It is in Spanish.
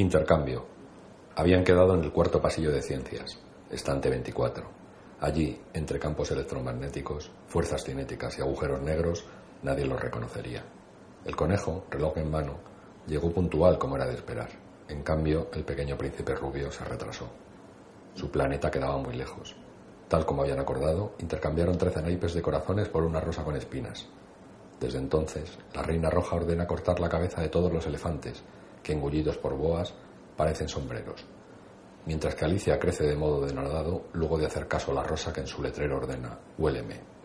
Intercambio. Habían quedado en el cuarto pasillo de ciencias, estante 24. Allí, entre campos electromagnéticos, fuerzas cinéticas y agujeros negros, nadie los reconocería. El conejo, reloj en mano, llegó puntual como era de esperar. En cambio, el pequeño príncipe rubio se retrasó. Su planeta quedaba muy lejos. Tal como habían acordado, intercambiaron trece naipes de corazones por una rosa con espinas. Desde entonces, la reina roja ordena cortar la cabeza de todos los elefantes, que engullidos por boas parecen sombreros, mientras que Alicia crece de modo denodado luego de hacer caso a la rosa que en su letrero ordena, huéleme.